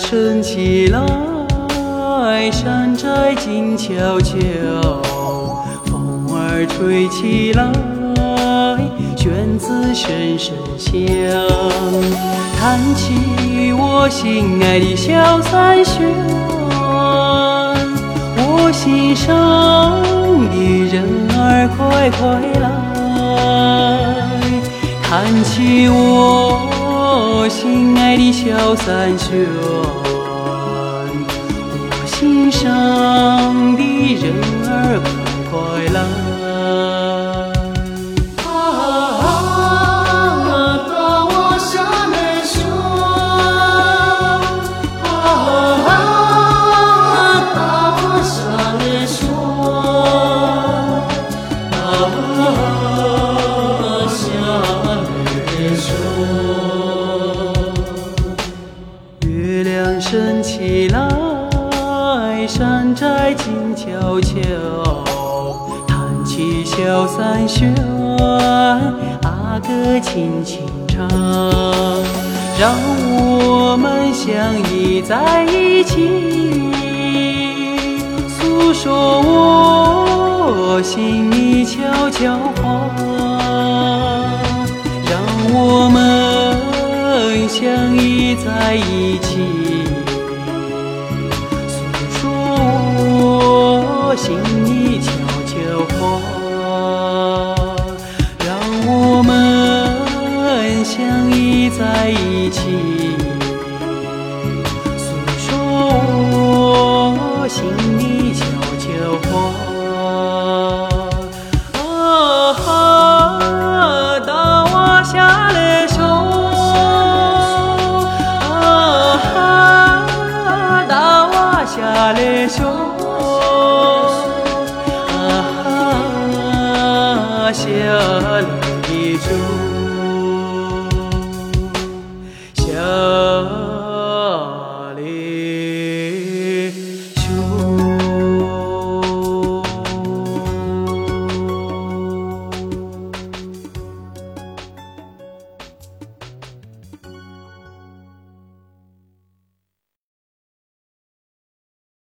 升起来山寨静悄悄风儿吹起来卷子声声响弹起我心爱的小三弦我心上的人儿快快来弹起我心爱的小三弦。心上升起来。山寨静悄悄，弹起小三弦，阿哥轻轻唱，让我们相依在一起，诉说我心里悄悄话，让我们相依在一起。悄话，让我们相依在一起，诉说心里悄悄话。啊，大瓦下来说，啊，大瓦下来说。下了一周。